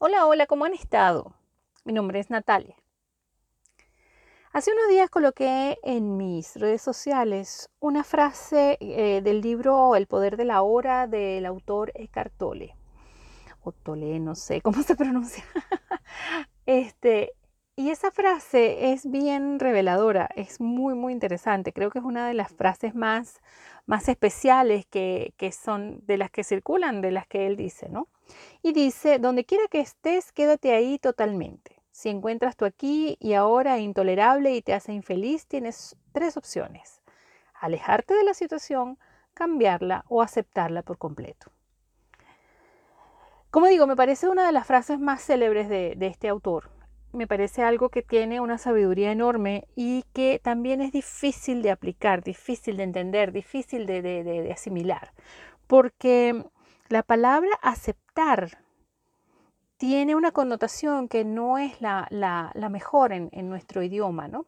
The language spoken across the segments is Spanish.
Hola, hola, ¿cómo han estado? Mi nombre es Natalia. Hace unos días coloqué en mis redes sociales una frase eh, del libro El poder de la hora del autor Eckhart Tolle. O Tolle, no sé cómo se pronuncia. este, y esa frase es bien reveladora, es muy, muy interesante. Creo que es una de las frases más, más especiales que, que son de las que circulan, de las que él dice, ¿no? Y dice, donde quiera que estés, quédate ahí totalmente. Si encuentras tú aquí y ahora intolerable y te hace infeliz, tienes tres opciones. Alejarte de la situación, cambiarla o aceptarla por completo. Como digo, me parece una de las frases más célebres de, este autor. Me parece algo que tiene una sabiduría enorme y que también es difícil de aplicar, difícil de entender, difícil de asimilar. Porque la palabra aceptar tiene una connotación que no es la, mejor en, nuestro idioma, ¿no?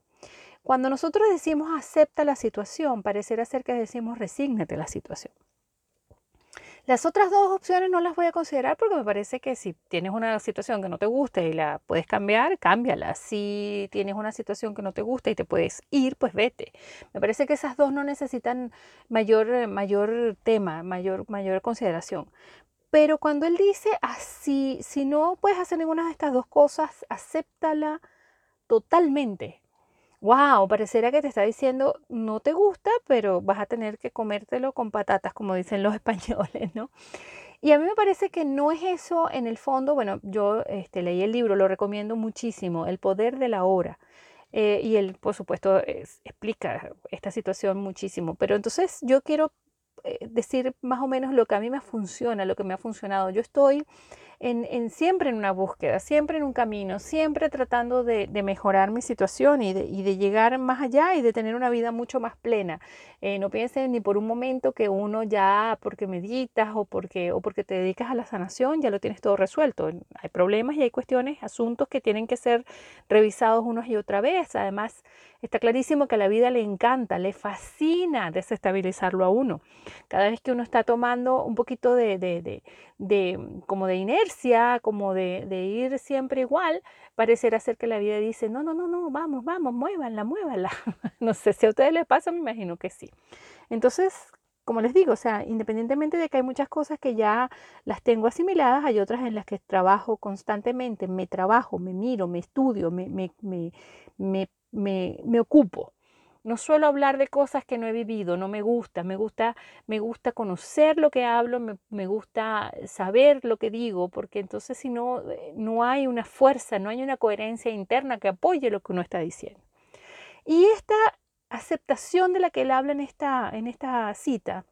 Cuando nosotros decimos acepta la situación, parecerá ser que decimos resígnate la situación. Las otras dos opciones no las voy a considerar porque me parece que si tienes una situación que no te gusta y la puedes cambiar, cámbiala. Si tienes una situación que no te gusta y te puedes ir, pues vete. Me parece que esas dos no necesitan mayor, mayor tema, mayor, mayor consideración. Pero cuando él dice así, si no puedes hacer ninguna de estas dos cosas, acéptala totalmente wow, pareciera que te está diciendo, no te gusta, pero vas a tener que comértelo con patatas, como dicen los españoles, ¿no? Y a mí me parece que no es eso en el fondo, bueno, yo este, leí el libro, lo recomiendo muchísimo, El poder de la hora. Eh, y él, por supuesto, explica esta situación muchísimo. Pero entonces yo quiero eh, decir más o menos lo que a mí me funciona, lo que me ha funcionado. Yo estoy en, siempre en una búsqueda, siempre en un camino, siempre tratando de, mejorar mi situación y de, llegar más allá y de tener una vida mucho más plena. Eh, no pienses ni por un momento que uno ya porque meditas o porque, o porque te dedicas a la sanación ya lo tienes todo resuelto. Hay problemas y hay cuestiones, asuntos que tienen que ser revisados unas y otra vez. Además, está clarísimo que a la vida le encanta, le fascina desestabilizarlo a uno. Cada vez que uno está tomando un poquito de, de, de como de inercia, como de, ir siempre igual, parecerá ser que la vida dice, no, no, no, no, vamos, vamos, muévanla, muévanla. no sé si a ustedes les pasa, me imagino que sí. Entonces, como les digo, o sea, independientemente de que hay muchas cosas que ya las tengo asimiladas, hay otras en las que trabajo constantemente, me trabajo, me miro, me estudio, me, me, me, me ocupo. No suelo hablar de cosas que no he vivido, no me gusta, me gusta, me gusta conocer lo que hablo, me, gusta saber lo que digo, porque entonces si no, eh, no hay una fuerza, no hay una coherencia interna que apoye lo que uno está diciendo. Y esta aceptación de la que él habla en esta, en esta cita,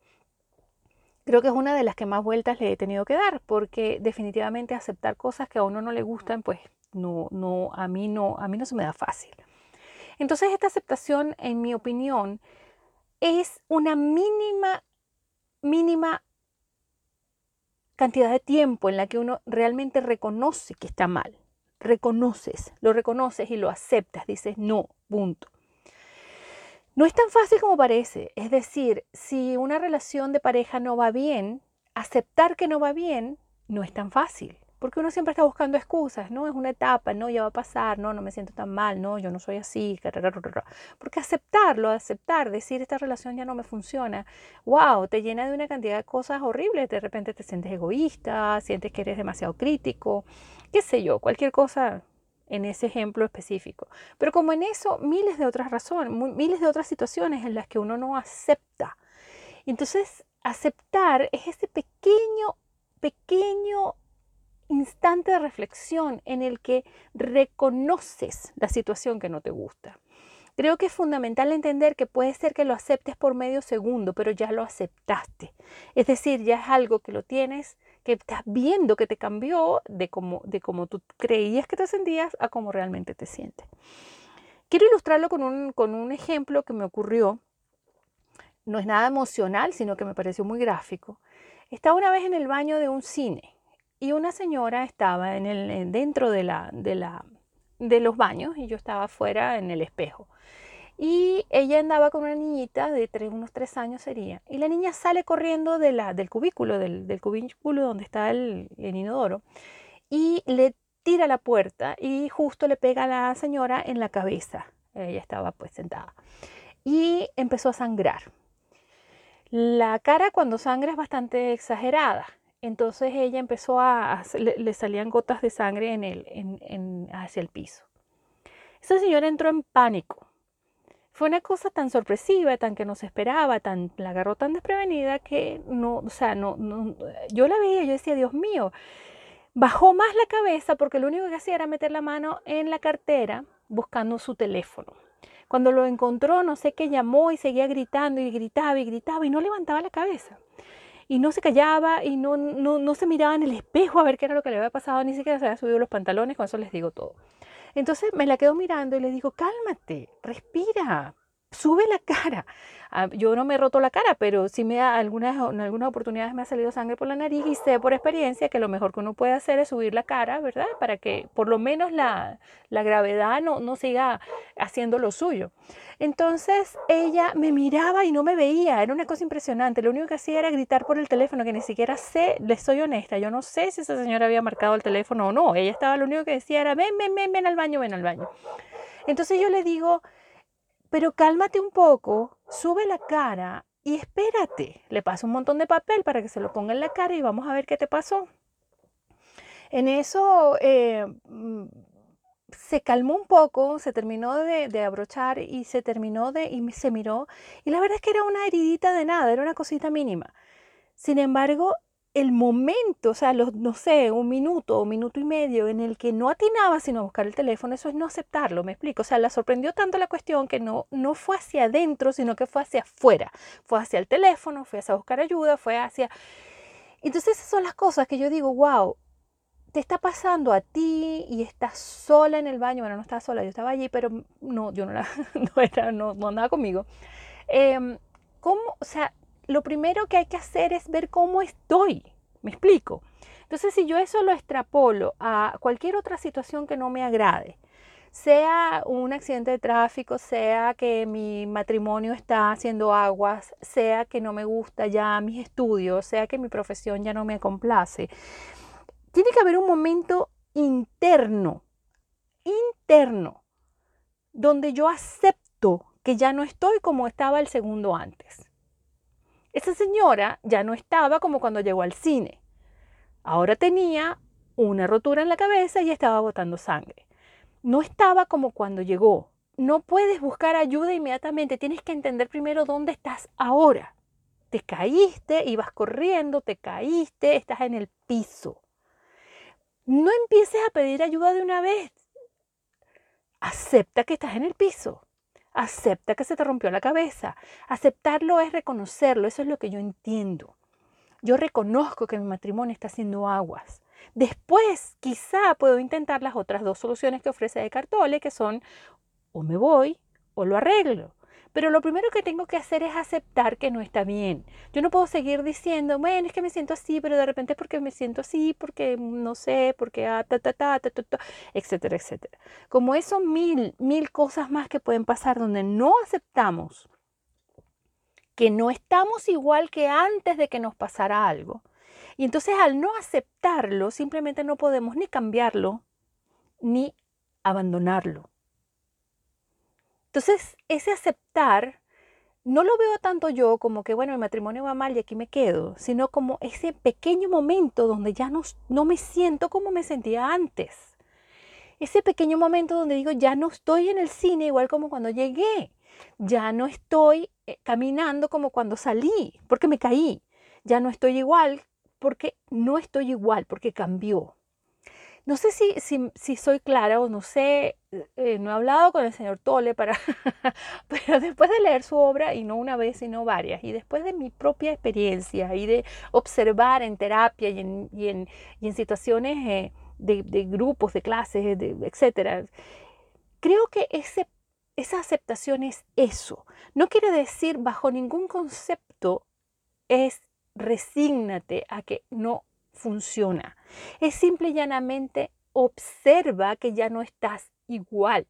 creo que es una de las que más vueltas le he tenido que dar, porque definitivamente aceptar cosas que a uno no le gustan, pues no, no, a mí no, a mí no se me da fácil. Entonces esta aceptación, en mi opinión, es una mínima, mínima cantidad de tiempo en la que uno realmente reconoce que está mal. Reconoces, lo reconoces y lo aceptas, dices no, punto. No es tan fácil como parece. Es decir, si una relación de pareja no va bien, aceptar que no va bien no es tan fácil. Porque uno siempre está buscando excusas, ¿no? Es una etapa, no, ya va a pasar, no, no me siento tan mal, no, yo no soy así, porque aceptarlo, aceptar, decir esta relación ya no me funciona, wow, te llena de una cantidad de cosas horribles, de repente te sientes egoísta, sientes que eres demasiado crítico, qué sé yo, cualquier cosa en ese ejemplo específico. Pero como en eso, miles de otras razones, miles de otras situaciones en las que uno no acepta. Entonces, aceptar es ese pequeño, pequeño instante de reflexión en el que reconoces la situación que no te gusta. Creo que es fundamental entender que puede ser que lo aceptes por medio segundo, pero ya lo aceptaste. Es decir, ya es algo que lo tienes, que estás viendo que te cambió de cómo, de cómo tú creías que te sentías a cómo realmente te sientes. Quiero ilustrarlo con un, con un ejemplo que me ocurrió. No es nada emocional, sino que me pareció muy gráfico. Estaba una vez en el baño de un cine y una señora estaba en el, dentro de, la, de, la, de los baños y yo estaba afuera en el espejo. Y ella andaba con una niñita de unos tres años sería. Y la niña sale corriendo de la, del cubículo, del, del cubículo donde está el, el, inodoro. y le tira la puerta y justo le pega a la señora en la cabeza. Ella estaba pues sentada y empezó a sangrar. La cara cuando sangra es bastante exagerada. Entonces ella empezó a, le, salían gotas de sangre en el, en, hacia el piso. Esa señora entró en pánico. Fue una cosa tan sorpresiva, tan que no se esperaba, tan, la agarró tan desprevenida que no, o sea, no, no, yo la veía, yo decía, Dios mío, bajó más la cabeza porque lo único que hacía era meter la mano en la cartera buscando su teléfono. Cuando lo encontró, no sé qué llamó y seguía gritando y gritaba y gritaba y no levantaba la cabeza. Y no se callaba y no, no, no se miraba en el espejo a ver qué era lo que le había pasado, ni siquiera se había subido los pantalones, con eso les digo todo. Entonces me la quedo mirando y le digo, cálmate, respira, sube la cara. Ah, yo no me he roto la cara, pero sí me algunas, en algunas oportunidades me ha salido sangre por la nariz y sé por experiencia que lo mejor que uno puede hacer es subir la cara, ¿verdad? Para que por lo menos la, la gravedad no, no siga haciendo lo suyo. Entonces ella me miraba y no me veía, era una cosa impresionante. Lo único que hacía era gritar por el teléfono, que ni siquiera sé, les soy honesta, yo no sé si esa señora había marcado el teléfono o no. Ella estaba, lo único que decía era, ven, ven, ven, ven al baño, ven al baño. Entonces yo le digo, pero cálmate un poco, sube la cara y espérate. Le paso un montón de papel para que se lo ponga en la cara y vamos a ver qué te pasó. En eso eh, mm, se calmó un poco, se terminó de, de, abrochar y se terminó de y se miró. Y la verdad es que era una heridita de nada, era una cosita mínima. Sin embargo, el momento, o sea, los, no sé, un minuto o minuto y medio en el que no atinaba sino a buscar el teléfono, eso es no aceptarlo, me explico. O sea, la sorprendió tanto la cuestión que no, no fue hacia adentro, sino que fue hacia afuera. Fue hacia el teléfono, fue hacia buscar ayuda, fue hacia... Entonces esas son las cosas que yo digo, wow, te está pasando a ti y estás sola en el baño. Bueno, no estaba sola, yo estaba allí, pero no, yo no, la, no, era, no, no andaba conmigo. Eh, ¿Cómo? O sea, lo primero que hay que hacer es ver cómo estoy. ¿Me explico? Entonces, si yo eso lo extrapolo a cualquier otra situación que no me agrade, sea un accidente de tráfico, sea que mi matrimonio está haciendo aguas, sea que no me gusta ya mis estudios, sea que mi profesión ya no me complace, tiene que haber un momento interno, interno, donde yo acepto que ya no estoy como estaba el segundo antes. Esa señora ya no estaba como cuando llegó al cine. Ahora tenía una rotura en la cabeza y estaba botando sangre. No estaba como cuando llegó. No puedes buscar ayuda inmediatamente. Tienes que entender primero dónde estás ahora. Te caíste, ibas corriendo, te caíste, estás en el piso. No empieces a pedir ayuda de una vez. Acepta que estás en el piso. Acepta que se te rompió la cabeza. Aceptarlo es reconocerlo, eso es lo que yo entiendo. Yo reconozco que mi matrimonio está haciendo aguas. Después, quizá puedo intentar las otras dos soluciones que ofrece de Cartole, que son o me voy o lo arreglo. Pero lo primero que tengo que hacer es aceptar que no está bien. Yo no puedo seguir diciendo, bueno, es que me siento así, pero de repente porque me siento así, porque no sé, porque ah, etcétera, etcétera. Como eso, mil, mil cosas más que pueden pasar donde no aceptamos que no estamos igual que antes de que nos pasara algo. Y entonces al no aceptarlo, simplemente no podemos ni cambiarlo, ni abandonarlo. Entonces, ese aceptar no lo veo tanto yo como que, bueno, mi matrimonio va mal y aquí me quedo, sino como ese pequeño momento donde ya no, no me siento como me sentía antes. Ese pequeño momento donde digo, ya no estoy en el cine igual como cuando llegué. Ya no estoy eh, caminando como cuando salí, porque me caí. Ya no estoy igual porque no estoy igual, porque cambió. No sé si, si, soy clara o no sé, eh, no he hablado con el señor Tole para, pero después de leer su obra, y no una vez, sino varias, y después de mi propia experiencia y de observar en terapia y en, y en, y en situaciones eh, de, de, grupos, de clases, de, creo que ese, esa aceptación es eso. No quiere decir bajo ningún concepto es resígnate a que no funciona. Es simple y llanamente observa que ya no estás igual.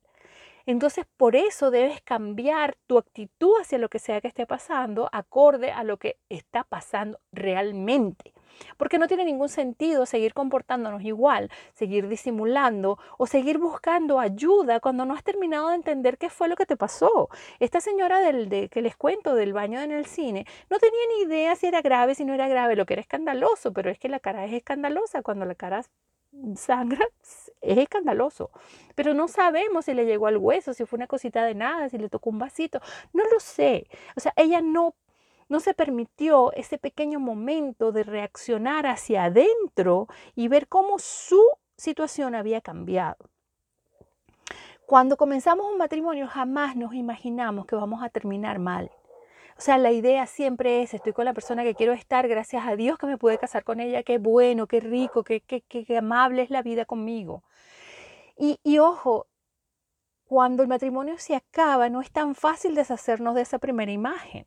Entonces, por eso debes cambiar tu actitud hacia lo que sea que esté pasando, acorde a lo que está pasando realmente. Porque no tiene ningún sentido seguir comportándonos igual, seguir disimulando o seguir buscando ayuda cuando no has terminado de entender qué fue lo que te pasó. Esta señora del, de, que les cuento del baño en el cine no tenía ni idea si era grave, si no era grave, lo que era escandaloso, pero es que la cara es escandalosa cuando la cara sangra es escandaloso, pero no sabemos si le llegó al hueso, si fue una cosita de nada, si le tocó un vasito, no lo sé. O sea, ella no no se permitió ese pequeño momento de reaccionar hacia adentro y ver cómo su situación había cambiado. Cuando comenzamos un matrimonio jamás nos imaginamos que vamos a terminar mal. O sea, la idea siempre es, estoy con la persona que quiero estar, gracias a Dios que me pude casar con ella, qué bueno, qué rico, qué, qué, qué amable es la vida conmigo. Y, y ojo, cuando el matrimonio se acaba, no es tan fácil deshacernos de esa primera imagen.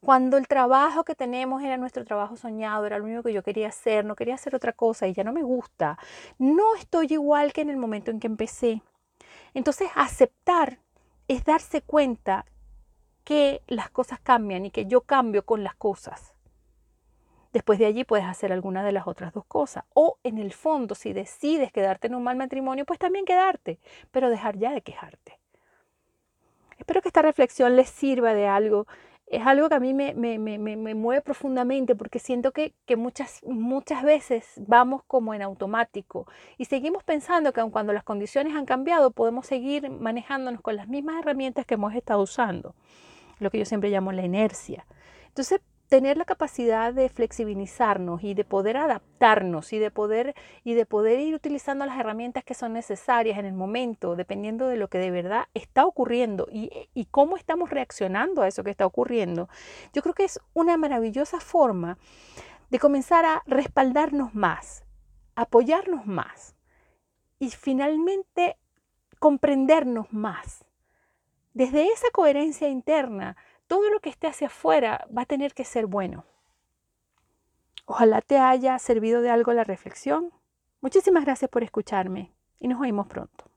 Cuando el trabajo que tenemos era nuestro trabajo soñado, era lo único que yo quería hacer, no quería hacer otra cosa y ya no me gusta, no estoy igual que en el momento en que empecé. Entonces, aceptar es darse cuenta que las cosas cambian y que yo cambio con las cosas. Después de allí puedes hacer alguna de las otras dos cosas. O en el fondo, si decides quedarte en un mal matrimonio, pues también quedarte, pero dejar ya de quejarte. Espero que esta reflexión les sirva de algo es algo que a mí me, me, mueve profundamente porque siento que, muchas, muchas veces vamos como en automático y seguimos pensando que aun cuando las condiciones han cambiado podemos seguir manejándonos con las mismas herramientas que hemos estado usando, lo que yo siempre llamo la inercia. Entonces, tener la capacidad de flexibilizarnos y de poder adaptarnos y de poder y de poder ir utilizando las herramientas que son necesarias en el momento, dependiendo de lo que de verdad está ocurriendo y, y cómo estamos reaccionando a eso que está ocurriendo, yo creo que es una maravillosa forma de comenzar a respaldarnos más, apoyarnos más y finalmente comprendernos más. Desde esa coherencia interna, todo lo que esté hacia afuera va a tener que ser bueno. Ojalá te haya servido de algo la reflexión. Muchísimas gracias por escucharme y nos oímos pronto.